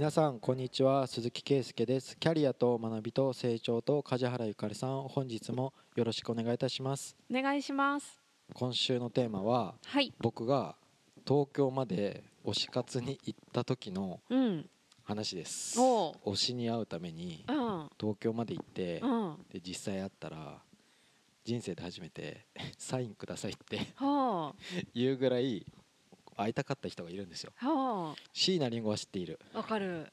皆さんこんにちは。鈴木圭介です。キャリアと学びと成長と梶原ゆかりさん本日もよろしくお願いいたします。お願いします。今週のテーマははい。僕が東京まで推し活に行った時のうん。話です。おう。推しに会うためにうん。東京まで行ってうん。で実際会ったら人生で初めてサインくださいっては 言うぐらい会いたかった人がいるんですよ。椎名林檎は知っている。あわかる。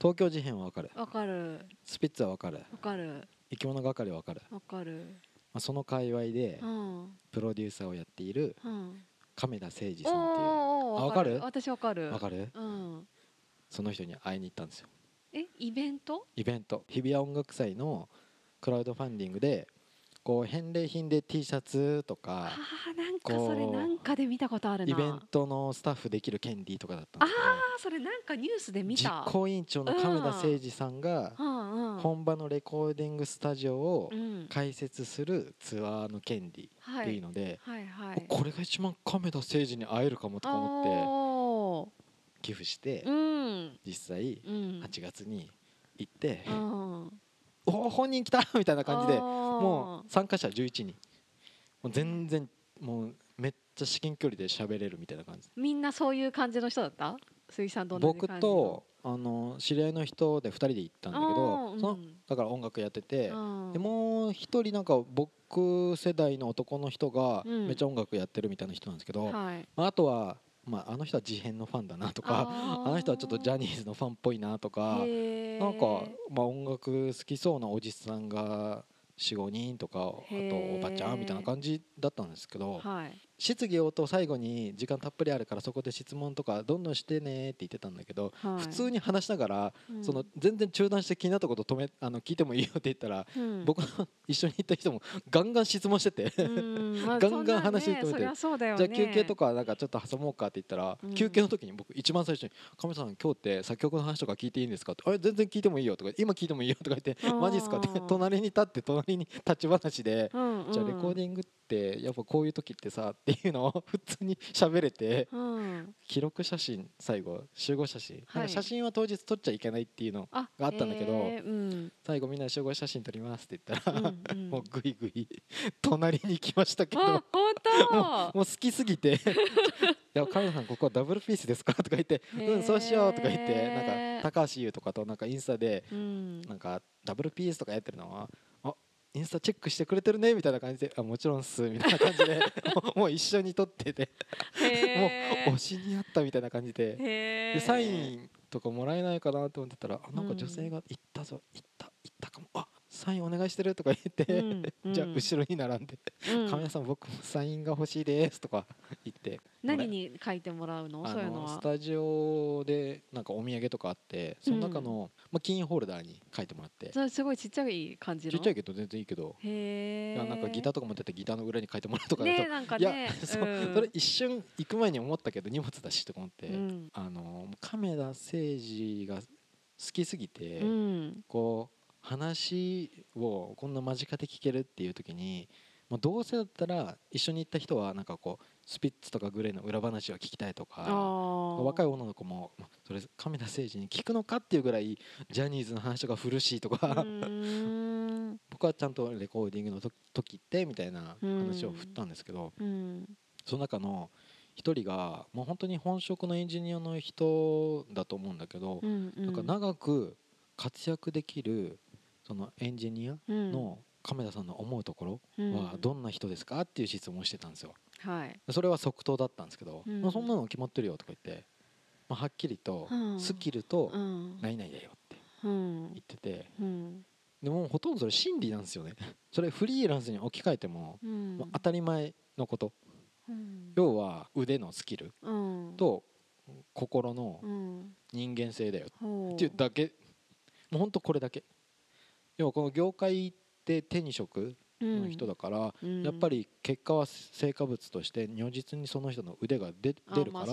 東京事変はわかる。わかる。スピッツはわかる。わかる。生き物係はわかる、わかる。まあ、その界隈でうん。プロデューサーをやっているうん。亀田誠二おさんっていう。おあわかる。私わかる。わかる？うん。その人に会いに行ったんですよ。えイベント？イベント。日比谷音楽祭のクラウドファンディングでこう返礼品で T シャツとかあーなんかそれなんかで見たことあるな。イベントのスタッフできる権利とかだったんあですけどあそれなんかニュースで見実た行委員長の亀田誠二さんが本場のレコーディングスタジオをうん。開設するツアーの権利っていうはいので、はいはいこれが一番亀田誠二に会えるかもとか思って思寄付してうん。実際うん。8月に行ってうん「おお本人来た!」みたいな感じでももう参加者11人。もう全然もうめっちゃ至近距離で喋れるみたいな感じ。みんなそういう感じの人だった？鈴木さん僕とあの知り合いの人で2人で行ったんだけあどそのーうん。だから音楽やっててうんでもう一人なんか僕世代の男の人がうん。めっちゃ音楽やってるみたいな人なんですけど、はい。まあ、あとは、まあ、あの人は事変のファンだなとかあの人はちょっとジャニーズのファンっぽいなとかなんか、まあ、音楽好きそうなおじさんが45人とかあとおばちゃんみたいな感じだったんですけどはい質疑応答最後に時間たっぷりあるからそこで質問とかどんどんしてねって言ってたんだけどはい。普通に話しながらうん。その全然中断して気になったこと止めあの聞いてもいいよって言ったらうん。僕の一緒に行った人もガンガン質問しててうん。まあ ガンガンそんなね話止めてそりゃそうだよじゃねあ休憩とかなんかちょっと挟もうかって言ったら、うん。休憩の時に僕一番最初に「亀さん今日って作曲の話とか聞いていいんですか?」って「あれ全然聞いてもいいよ」とか「今聞いてもいいよ」とか言って「あー。マジっすか?」って隣に立って隣に立ち話で。うんうんじゃあレコーディングってやっぱこういう時ってさっていうのを普通に喋れてうん。記録写真最後集合写真、なんはいか写真は当日撮っちゃいけないっていうのあがあったんだけどへーうん。最後みんなで集合写真撮りますって言ったら、うんうん。もうグイグイ隣に来ましたけどあ本当。もう好きすぎて「いやカメラさんここはダブルピースですか?」とか言って「へー。うんそうしよう」とか言ってなんか高橋優とかとなんかインスタでうん。なんかダブルピースとかやってるのはあインスタチェックしてくれてるねみたいな感じで「あもちろんっす」みたいな感じで もう一緒に撮っててもへう推しにあったみたいな感じで。へでサインとかもらえないかなと思ってたらあなんかうんじゃあ行ったぞ行った行ったかも。あサインお願いしてるとか言って、うん じゃあうん後ろに並んでうん亀田さん僕もサインが欲しいですとか言って何に書いてもらうの？あそういうのは。のスタジオでなんかお土産とかあってその中の、まあ、キーホルダーに書いてもらって。それすごいちっちゃい感じの？ちっちゃいけど全然いいけど、へなんかギターとか持っててギターの裏に書いてもらうとかだと、ねなんかいやねそれ一瞬行く前に思ったけど荷物だしとか思って、うん。あの亀田誠二が好きすぎて、うん。こう話をこんな間近で聞けるっていう時に、まあ、どうせだったら一緒に行った人はなんかこうスピッツとかグレーの裏話を聞きたいとか若いい女の子もまあそれ亀田誠二に聞くのかっていうぐらいジャニーズの話とか古しいとか、うん。僕はちゃんとレコーディングのと時ってみたいな話を振ったんですけど、うん。その中の一人がもう本当に本職のエンジニアの人だと思うんだけど、なんか長く活躍できるそのエンジニアうん。の亀田さんの思うところうん。はどんな人ですかっていう質問をしてたんですよ。はい。それは即答だったんですけど、うん。まあそんなの決まってるよとか言って、まあ、はっきりとうん。スキルとうん。何々だよってうん。言っててうん。でもほとんどそれ真理なんですよね。それフリーランスに置き換えてもうん。もう当たり前のこと。うん。要は腕のスキルうん。と心のうん。人間性だよほっていう。だけ。もうほんとこれだけ要はこの業界って手に職の人だから、うん。やっぱり結果は成果物として如実にその人の腕が出あ出るから、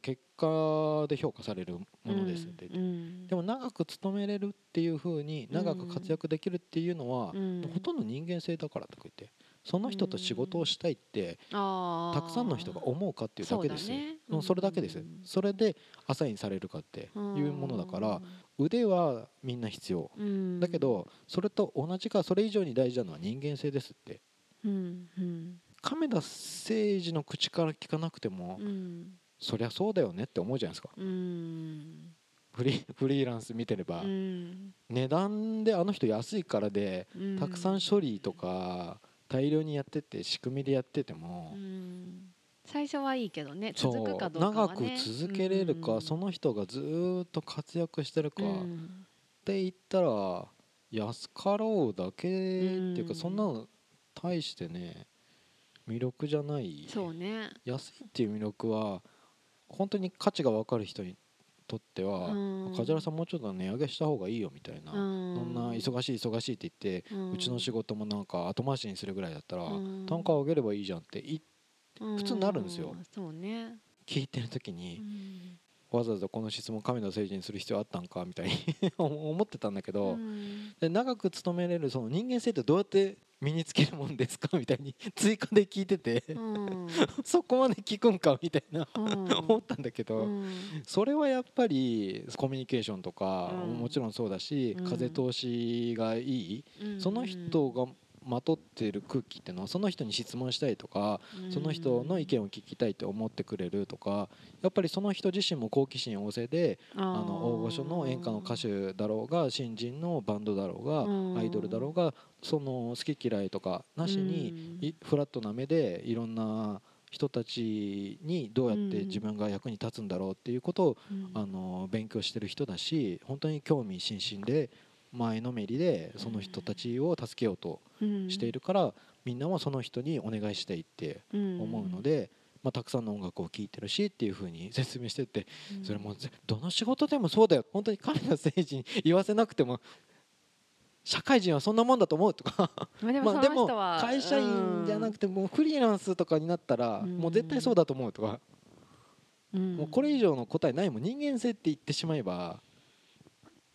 結果で評価されるものですって、うんでも長く勤めれるっていうふうに長く活躍できるっていうのは、うん。ほとんど人間性だからとか言ってその人と仕事をしたいってたくさんの人が思うかっていうだけです。よね。うん。それだけです。それでアサインされるかっていうものだから腕はみんな必要。うん。だけどそれと同じかそれ以上に大事なのは人間性ですって。亀田誠治の口から聞かなくてもうん。そりゃそうだよねって思うじゃないですか。うん。フリーフリーランス見てれば。うん。値段であの人安いからでうん。たくさん処理とか大量にやってて仕組みでやっててもうん。最初はいいけどね続くかどうか長く続けれるうん。かその人がずーっと活躍してるかっうん。て言ったら安かろうだけっていううん。かそんなの大してね魅力じゃない。そうね。安いっていう魅力は本当に価値が分かる人にとってはうん。梶原さんもうちょっと値上げした方がいいよみたいなそうん。んな忙しい忙しいって言ってうん。うちの仕事もなんか後回しにするぐらいだったらうん。単価を上げればいいじゃんってい普通になるんですよ。そうね。聞いてる時うにん。わざわざこの質問亀田誠治にする必要あったんかみたいに 思ってたんだけどうん。で長く勤めれるその人間性ってどうやって身につけるもんですか？みたいに 追加で聞いててうん。そこまで聞くんか？みたいなうん。思ったんだけどうん。それはやっぱりコミュニケーションとかうん。もちろんそうだしうん。風通しがいいうん。その人がまとっている空気っていうのはその人に質問したいとかその人の意見を聞きたいと思ってくれるとかやっぱりその人自身も好奇心旺盛であの大御所の演歌の歌手だろうが新人のバンドだろうがうん。アイドルだろうがその好き嫌いとかなしにいフラットな目でいろんな人たちにどうやって自分が役に立つんだろうっていうことをうん。あの勉強してる人だし本当に興味津々で前のめりでその人たちを助けようとしているからみんなもその人にお願いしたいって思うので、まあ、たくさんの音楽を聴いてるしっていうふうに説明しててうん。それもぜどの仕事でもそうだよ。本当に亀田誠治に言わせなくても社会人はそんなもんだと思うとか。まあでも会社員じゃなくてもうフリーランスとかになったらうん。もう絶対そうだと思うとか。うん。もうこれ以上の答えないもん人間性って言ってしまえば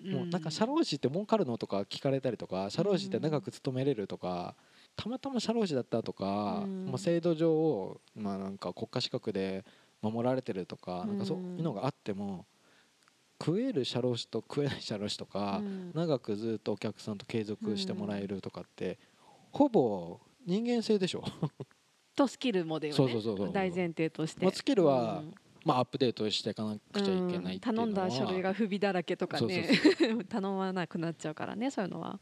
もうなんか社労士って儲かるのとか聞かれたりとか社労士って長く勤めれるとかたまたま社労士だったとか、うん。まあ、制度上まあなんか国家資格で守られてるとか,、なんかそういうのがあっても食える社労士と食えない社労士とか、うん。長くずっとお客さんと継続してもらえるとかって、ほぼ人間性でしょ？とスキルもだよね。そうそうそうそう。大前提として。まあスキルはうん。まあアップデートしていかなくちゃいけない頼んだ書類が不備だらけとかね。頼まなくなっちゃうからねそういうのは、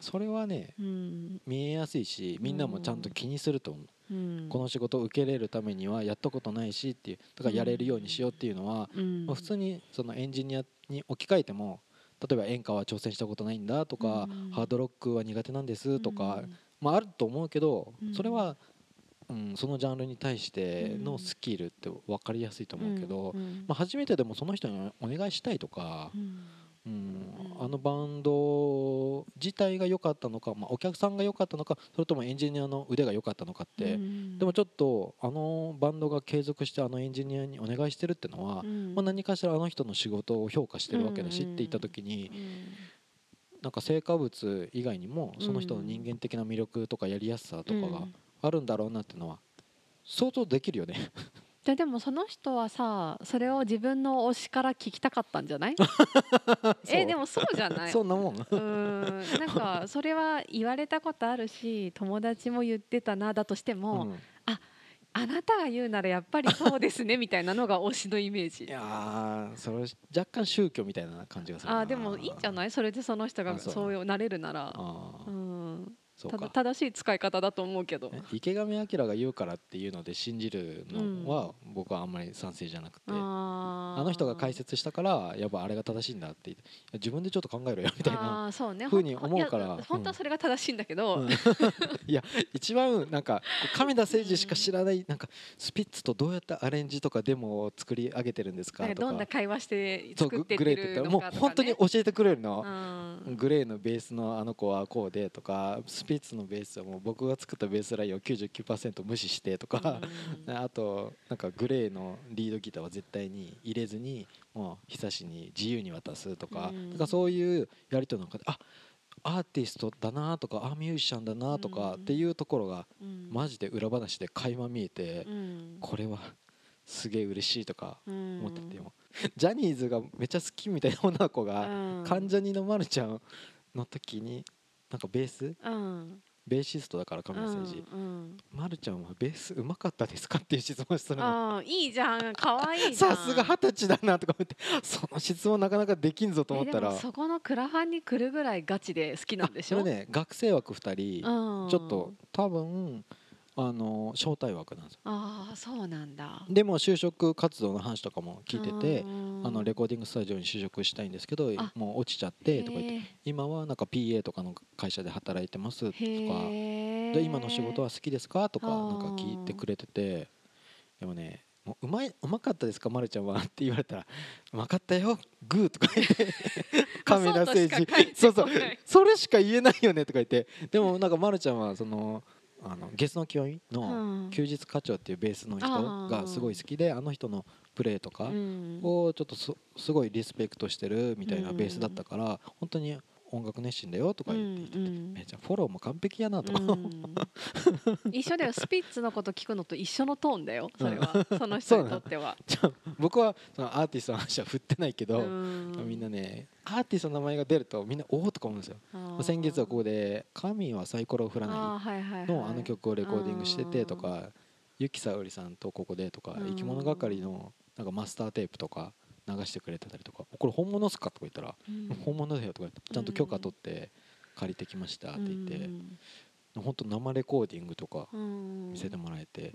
それはねうん。見えやすいしみんなもちゃんと気にすると思う、うん、この仕事を受けれるためにはやったことないしっていうだからやれるようにしようっていうのは、うん。まあ、普通にそのエンジニアに置き換えても例えば演歌は挑戦したことないんだとか、うん。ハードロックは苦手なんですとか、うん。まあ、あると思うけど、うん。それは、うん、そのジャンルに対してのスキルって分かりやすいと思うけど、うん。まあ、初めてでもその人にお願いしたいとかう、ん。あのバンド自体が良かったのか、まあ、お客さんが良かったのかそれともエンジニアの腕が良かったのかって、うん。でもちょっとあのバンドが継続してあのエンジニアにお願いしてるってのは、うん。まあ、何かしらあの人の仕事を評価してるわけだしって言った時になんか成果物以外にもその人の人間的な魅力とかやりやすさとかがあるんだろうなっていうのは想像できるよね。じゃあでもその人はさそれを自分の推しから聞きたかったんじゃない？えでもそうじゃない。そんなもん。うーん。なんかそれは言われたことあるし友達も言ってたなだとしても、うん。あなたが言うならやっぱりそうですねみたいなのが推しのイメージ。いやーそれ若干宗教みたいな感じがするな。あーでもいいんじゃない？それでその人があそう。なれるなら。うんただ正しい使い方だと思うけど。え池上彰が言うからっていうので信じるのは僕はあんまり賛成じゃなくて、ああの人が解説したからやっぱあれが正しいんだって自分でちょっと考えろよみたいなふうに思うから。本当はそれが正しいんだけど、うん。いや一番なんか亀田誠治しか知らないなんかスピッツとどうやってアレンジとかデモを作り上げてるんですかとか。どんな会話して作ってグレってるのかとか、ね、本当に教えてくれるの。うん。グレーのベースのあの子はこうでとかスピッツのベースはもう僕が作ったベースラインを99%無視してとか、うん あとなんかグレーのリードギターは絶対に入れずにもう久しに自由に渡すとか,、うんなんかそういうやり取りの中であアーティストだなとかあミュージシャンだなとかっていうところがマジで裏話で垣間見えて、これはすげえ嬉しいとか思ってても、ジャニーズがめっちゃ好きみたいな女の子が関ジャニのまるちゃんの時になんかベース、ベーシストだから亀梨誠司、うんうん、まるちゃんはベースうまかったですかっていう質問するの。いいじゃん。可愛いさすが二十歳だなとか思って。その質問なかなかできんぞと思ったら。そこのクラファンに来るぐらいガチで好きなんでしょ？ね学生枠2人、ちょっと多分あの招待枠なんですよ。ああそうなんだ。でも就職活動の話とかも聞いててあのレコーディングスタジオに就職したいんですけどもう落ちちゃってとか言って今はなんか PA とかの会社で働いてますとかで今の仕事は好きですかとかなんか聞いてくれててでもねもううまいうまかったですか、ま、るちゃんはって言われたら「うまかったよグー」とか言って 亀田誠治そうそう。それしか言えないよねとか言って。でもなんか、ま、るちゃんはそのあのゲスの教員の休日課長っていうベースの人がすごい好きであの人のプレーとかをちょっとすごいリスペクトしてるみたいなベースだったから本当に音楽熱心だよとか言って言って。て、めっちゃフォローも完璧やなとか、一緒だよ。スピッツのこと聞くのと一緒のトーンだよ。それは、その人にとっては。僕はそのアーティストの話は振ってないけどみんなねアーティストの名前が出るとみんなおおとか思うんですよ。先月はここで「神はサイコロを振らない」のあの曲をレコーディングしててとかゆきさおりさんとここでとか生き物係のなんかマスターテープとか流してくれてたりとか「これ本物っすか?」とか言ったら「本物だよ」とかちゃんと許可取って借りてきましたって言って本当生レコーディングとか見せてもらえて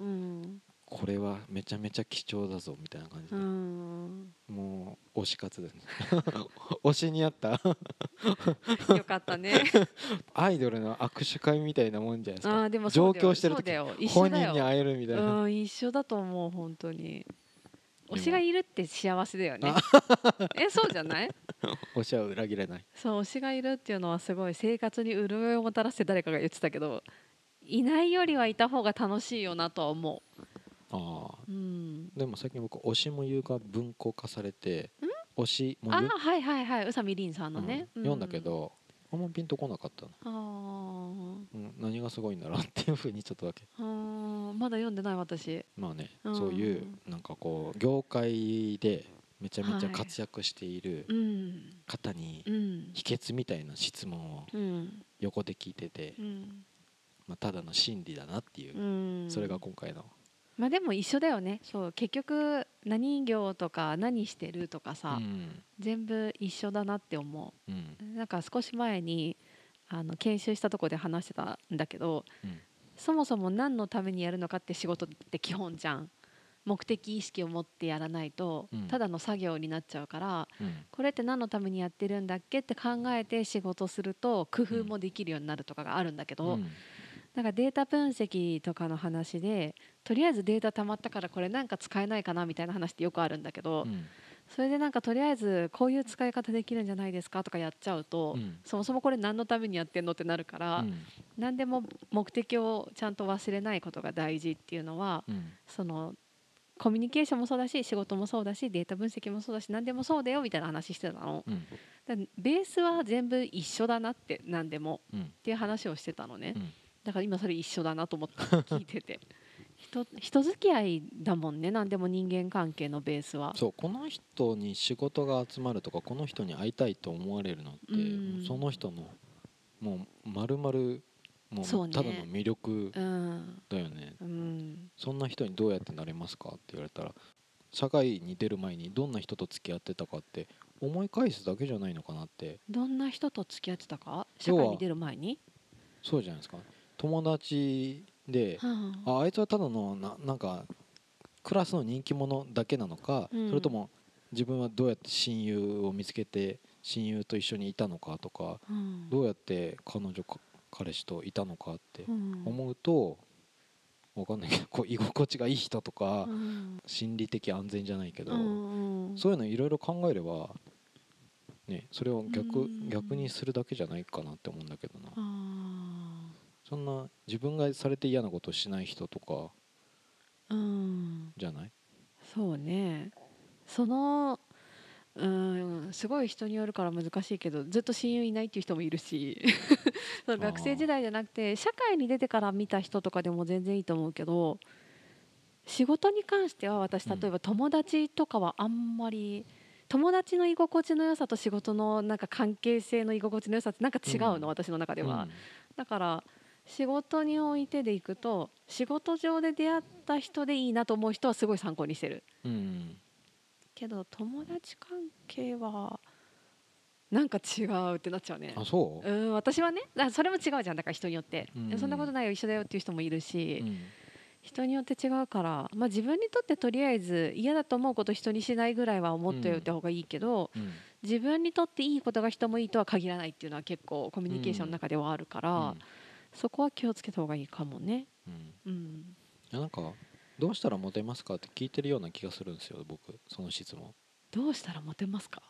これはめちゃめちゃ貴重だぞみたいな感じでもう推し活ですね。推しにあった。よかったね。アイドルの握手会みたいなもんじゃないですか。あでも上京してる時本人に会えるみたいな。一緒だと思う本当に推しがいるって幸せだよね。えそうじゃない？推しは裏切らない。そう推しがいるっていうのはすごい生活に潤いをもたらして誰かが言ってたけどいないよりはいた方が楽しいよなとは思う。ああ、うん、でも最近僕推しも言うが文庫化されて推しも言う？あはいはいはい。宇佐美凛さんのね、うん、読んだけど、あんまピンとこなかったなあ、うん、何がすごいんだろうっていうふうにちょっとだけ。あまだ読んでない私。まあね、そういうなんかこう業界でめちゃめちゃ活躍している方に秘訣みたいな質問を横で聞いてて、まあ、ただの真理だなっていう、それが今回の。まあでも一緒だよね。そう結局何業とか何してるとかさ、うん、全部一緒だなって思う、うん、なんか少し前にあの研修したとこで話してたんだけど、うん、そもそも何のためにやるのかって仕事って基本じゃん。目的意識を持ってやらないと、ただの作業になっちゃうから、これって何のためにやってるんだっけって考えて仕事すると工夫もできるようになるとかがあるんだけど、なんかデータ分析とかの話でとりあえずデータ溜まったからこれなんか使えないかなみたいな話ってよくあるんだけど、うん、それでなんかとりあえずこういう使い方できるんじゃないですかとかやっちゃうと、うん、そもそもこれ何のためにやってんのってなるから、うん、何でも目的をちゃんと忘れないことが大事っていうのは、そのコミュニケーションもそうだし仕事もそうだしデータ分析もそうだし何でもそうだよみたいな話してたの、うん、ベースは全部一緒だなって何でも、っていう話をしてたのね、だから今それ一緒だなと思って聞いてて 人人付き合いだもんね何でも人間関係のベースは。そうこの人に仕事が集まるとかこの人に会いたいと思われるのって、うん、その人のもうまるまるもうただの魅力だよね、うん、そんな人にどうやってなれますかって言われたら社会に出る前にどんな人と付き合ってたかって思い返すだけじゃないのかなって。どんな人と付き合ってたか？社会に出る前に？そうじゃないですか。友達で、あ。あいつはただのななんかクラスの人気者だけなのか、うん、それとも自分はどうやって親友を見つけて親友と一緒にいたのかとか、うん、どうやって彼女彼氏といたのかって思うと、うん、分かんないけどこう居心地がいい人とか、うん、心理的安全じゃないけど、うんそういうのいろいろ考えれば、ね、それを逆,、逆にするだけじゃないかなって思うんだけどな。そんな自分がされて嫌なことをしない人とかうん。じゃない？そうね。そのうんすごい人によるから難しいけどずっと親友いないっていう人もいるし その学生時代じゃなくて社会に出てから見た人とかでも全然いいと思うけど仕事に関しては私例えば友達とかはあんまり友達の居心地の良さと仕事のなんか関係性の居心地の良さってなんか違うの、うん、私の中では、うん、だから仕事においてでいくと仕事上で出会った人でいいなと思う人はすごい参考にしてる、うん、けど友達関係はなんか違うってなっちゃうね。あそう？うん私はねそれも違うじゃん。だから人によって、うん、そんなことないよ一緒だよっていう人もいるし、うん。人によって違うから、まあ、自分にとってとりあえず嫌だと思うこと人にしないぐらいは思っておいた方がいいけど、うん、自分にとっていいことが人もいいとは限らないっていうのは結構コミュニケーションの中ではあるから、うん、そこは気をつけた方がいいかもね。うん、うん、いやなんかどうしたらモテますかって聞いてるような気がするんですよ僕その質問。どうしたらモテますか、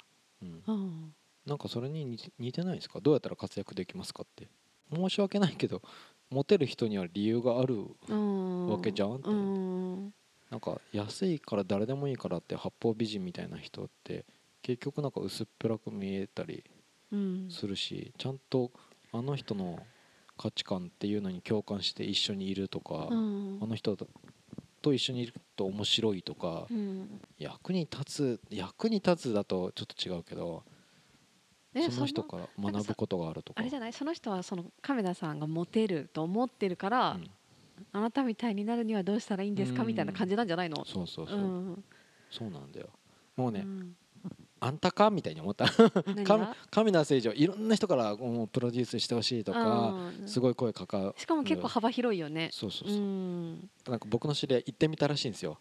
うん。うん、なんかそれに似てないですか？どうやったら活躍できますかって。申し訳ないけどモテる人には理由があるわけじゃんって、なんか安いから誰でもいいからって八方美人みたいな人って結局なんか薄っぺらく見えたりするし、ちゃんとあの人の価値観っていうのに共感して一緒にいるとか、あの人と一緒にいると面白いとか、役に立つ役に立つだとちょっと違うけどその人から学ぶことがあるとか。あれじゃない？その人はその亀田さんがモテると思ってるから、うん、あなたみたいになるにはどうしたらいいんですか？みたいな感じなんじゃないの？そうそうそう、うん、そうなんだよ。もうね、うん、あんたか？みたいに思った。亀田誠二いろんな人からもうプロデュースしてほしいとか、すごい声かかしかも結構幅広いよね。そうそうそう、なんか僕の知り合い行ってみたらしいんですよ。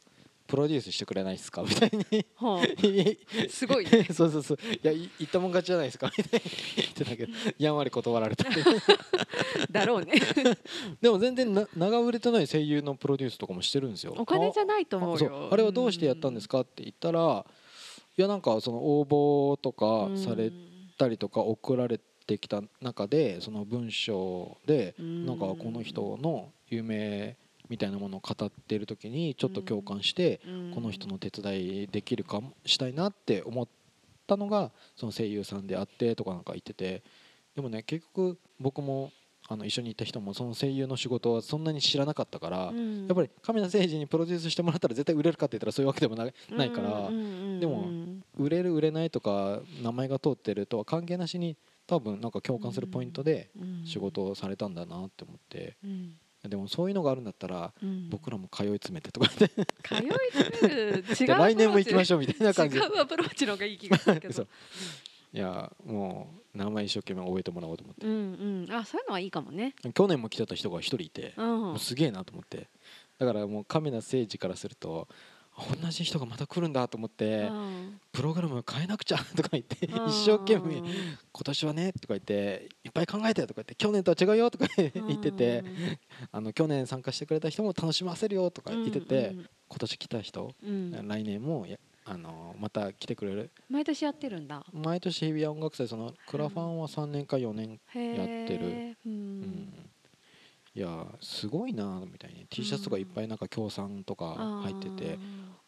プロデュースしてくれないですか？みたいに、はあ、すごい、ね、そうそうそう。いや言ったもん勝ちじゃないですか？みたいに言ってたけどやんわり断られた。だろうね。でも全然な長売れてない声優のプロデュースとかもしてるんですよ。お金じゃないと思うよ。あれはどうしてやったんですか？って言ったらいやなんかその応募とかされたりとか送られてきた中でその文章でなんかこの人の有名みたいなものを語っている時にちょっと共感して、この人の手伝いできるかもしたいなって思ったのがその声優さんであってとかなんか言っててでもね結局僕もあの一緒に行った人もその声優の仕事はそんなに知らなかったから、うん、やっぱり亀田誠治にプロデュースしてもらったら絶対売れるかって言ったらそういうわけでもないないから、でも売れる売れないとか名前が通ってるとは関係なしに多分なんか共感するポイントで仕事をされたんだなって思って、でもそういうのがあるんだったら、うん、僕らも通い詰めてとかで通い詰める？違う来年も行きましょうみたいな感じ。違うアプローチの方がいい気がするけど。いやもう名前一生懸命覚えてもらおうと思って、うんうん、あそういうのはいいかもね。去年も来てた人が一人いて、うん、すげえなと思って。だからもう亀田誠治からすると同じ人がまた来るんだと思って、プログラム変えなくちゃとか言って、一生懸命今年はねとか言っていっぱい考えてとか言って去年とは違うよとか言ってて、あの去年参加してくれた人も楽しませるよとか言ってて、今年来た人、来年もあのまた来てくれる？毎年やってるんだ。毎年日比谷音楽祭そのクラファンは3年か4年やってる、うん、いやすごいなみたいに T シャツとかいっぱいなんか協賛とか入ってて、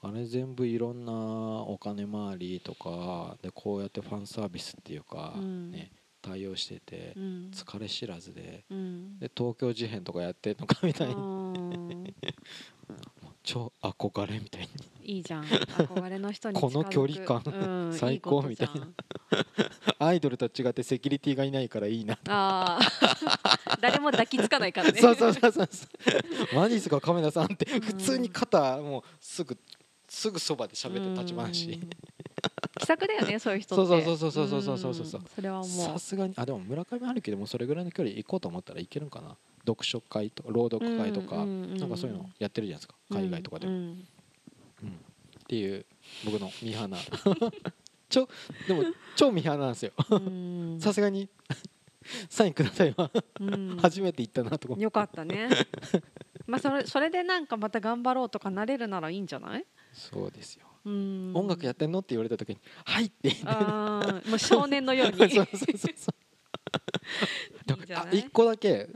あれ全部いろんなお金回りとかでこうやってファンサービスっていうか、ね対応してて、疲れ知らずで,、で東京事変とかやってんのかみたいに。超憧れみたいにいいじゃん。憧れの人にこの距離感、うん、最高みたいな。アイドルと違ってセキュリティがいないからいいな。あ 誰も抱きつかないからね。そうそうそうそうマジっすかカメラさんって。普通に肩もうすぐすぐそばで喋って立ち話気さくだよねそういう人って。そうそうそうそうそうそうそうそうそれはもう。さすがに。あでも村上春樹でもそれぐらいの距離行こうと思ったらいけるんかな。読書会とか朗読会とか、なんかそういうのやってるじゃないですか。海外とかでも、うん。っていう僕のミーハーな ちょでも超ミーハーなんですよ。さすがにサインくださいは。初めて行ったなとかよかったね。まあそれそれでなんかまた頑張ろうとかなれるならいいんじゃない？そうですよ。音楽やってんのって言われた時に「はい」ってあもう少年のように。そうそうそうそう。あ一個だけ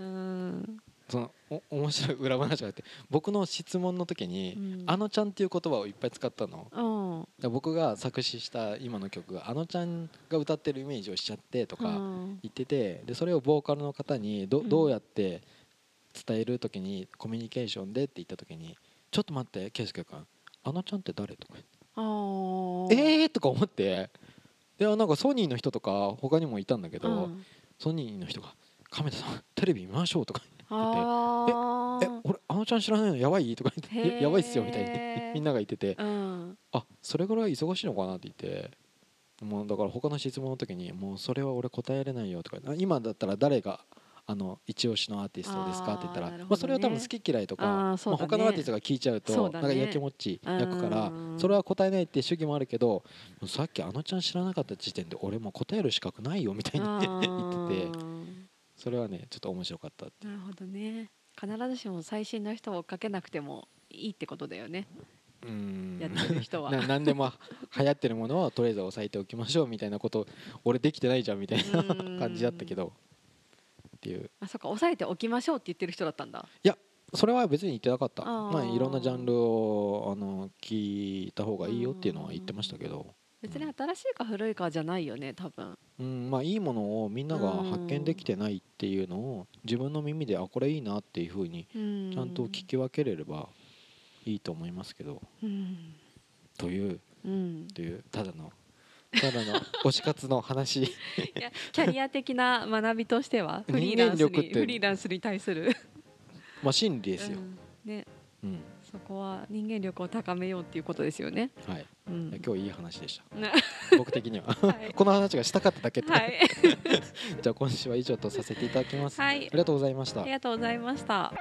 そのお 面白い裏話があって僕の質問の時に「あのちゃん」っていう言葉をいっぱい使ったの、うん、僕が作詞した今の曲が「あのちゃんが歌ってるイメージをしちゃって」とか言っててでそれをボーカルの方にどどうやって伝える時にコミュニケーションでって言った時に「ちょっと待って圭佑君あのちゃんって誰?」とか「えー!」とか思って。でなんかソニーの人とか他にもいたんだけど、ソニーの人が「亀田さんテレビ見ましょう」とか言って「ええ俺あのちゃん知らないのやばい?」とか言って「やばいっすよ」みたいに みんなが言ってて、うん、あそれぐらい忙しいのかなって言って。もうだから他の質問の時に「もうそれは俺答えられないよ」とか今だったら誰があの一押しのアーティストですかって言ったら、ね、まあ、それは多分好き嫌いとかまあ、他のアーティストが聞いちゃうとなんかやきもっち焼くからそれは答えないって主義もあるけどさっきあのちゃん知らなかった時点で俺も答える資格ないよみたいに言っててそれはねちょっと面白かったなるほどね。必ずしも最新の人を追っかけなくてもいいってことだよね。うんやってる人は。何でも流行ってるものはとりあえず押さえておきましょうみたいなこと俺できてないじゃんみたいな感じだったけどっていう。あそっか。押さえておきましょうって言ってる人だったんだ。いやそれは別に言ってなかった。まあいろんなジャンルをあの聞いた方がいいよっていうのは言ってましたけど別に新しいか古いかじゃないよね多分。うんまあいいものをみんなが発見できてないっていうのを自分の耳であこれいいなっていうふうにちゃんと聞き分けれればいいと思いますけど、うん、という、うん、という。ただの。ただの 推し活の話。いやキャリア的な学びとしては フリーランスにフリーランスに対する。まあ真理ですよ、うん、ね、うんそこは人間力を高めようっていうことですよね。はい。うん、今日いい話でした。僕的には、はい、この話がしたかっただけで。はい、じゃあ今週は以上とさせていただきます。はい。ありがとうございました。ありがとうございました。